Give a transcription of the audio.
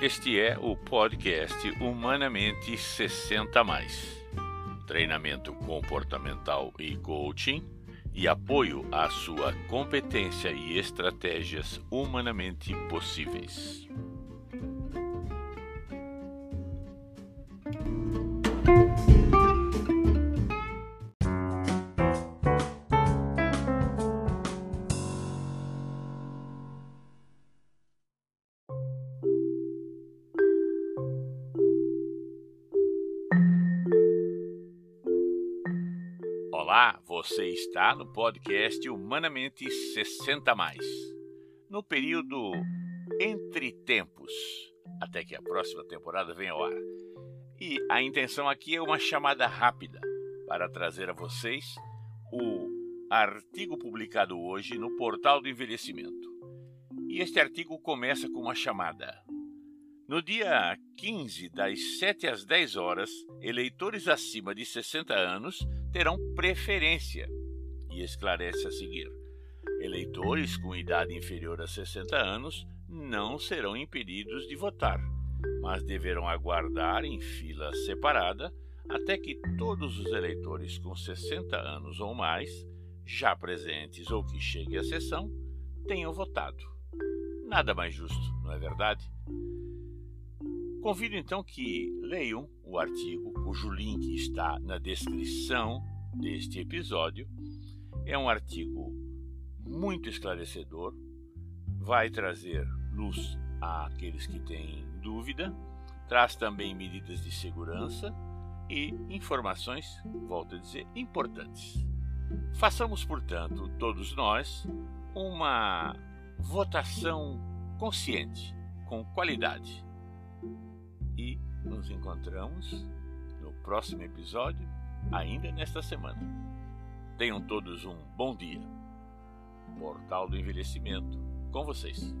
Este é o podcast Humanamente 60 mais. Treinamento comportamental e coaching e apoio à sua competência e estratégias humanamente possíveis. Olá, você está no podcast Humanamente 60 mais. No período entre tempos, até que a próxima temporada venha ao ar. E a intenção aqui é uma chamada rápida para trazer a vocês o artigo publicado hoje no Portal do Envelhecimento. E este artigo começa com uma chamada. No dia 15, das 7 às 10 horas, eleitores acima de 60 anos terão preferência e esclarece a seguir: eleitores com idade inferior a 60 anos não serão impedidos de votar, mas deverão aguardar em fila separada até que todos os eleitores com 60 anos ou mais, já presentes ou que cheguem à sessão, tenham votado. Nada mais justo, não é verdade? Convido então que leiam o artigo, cujo link está na descrição deste episódio. É um artigo muito esclarecedor, vai trazer luz àqueles que têm dúvida, traz também medidas de segurança e informações, volto a dizer, importantes. Façamos, portanto, todos nós, uma votação consciente, com qualidade nos encontramos no próximo episódio, ainda nesta semana. Tenham todos um bom dia. Portal do Envelhecimento com vocês.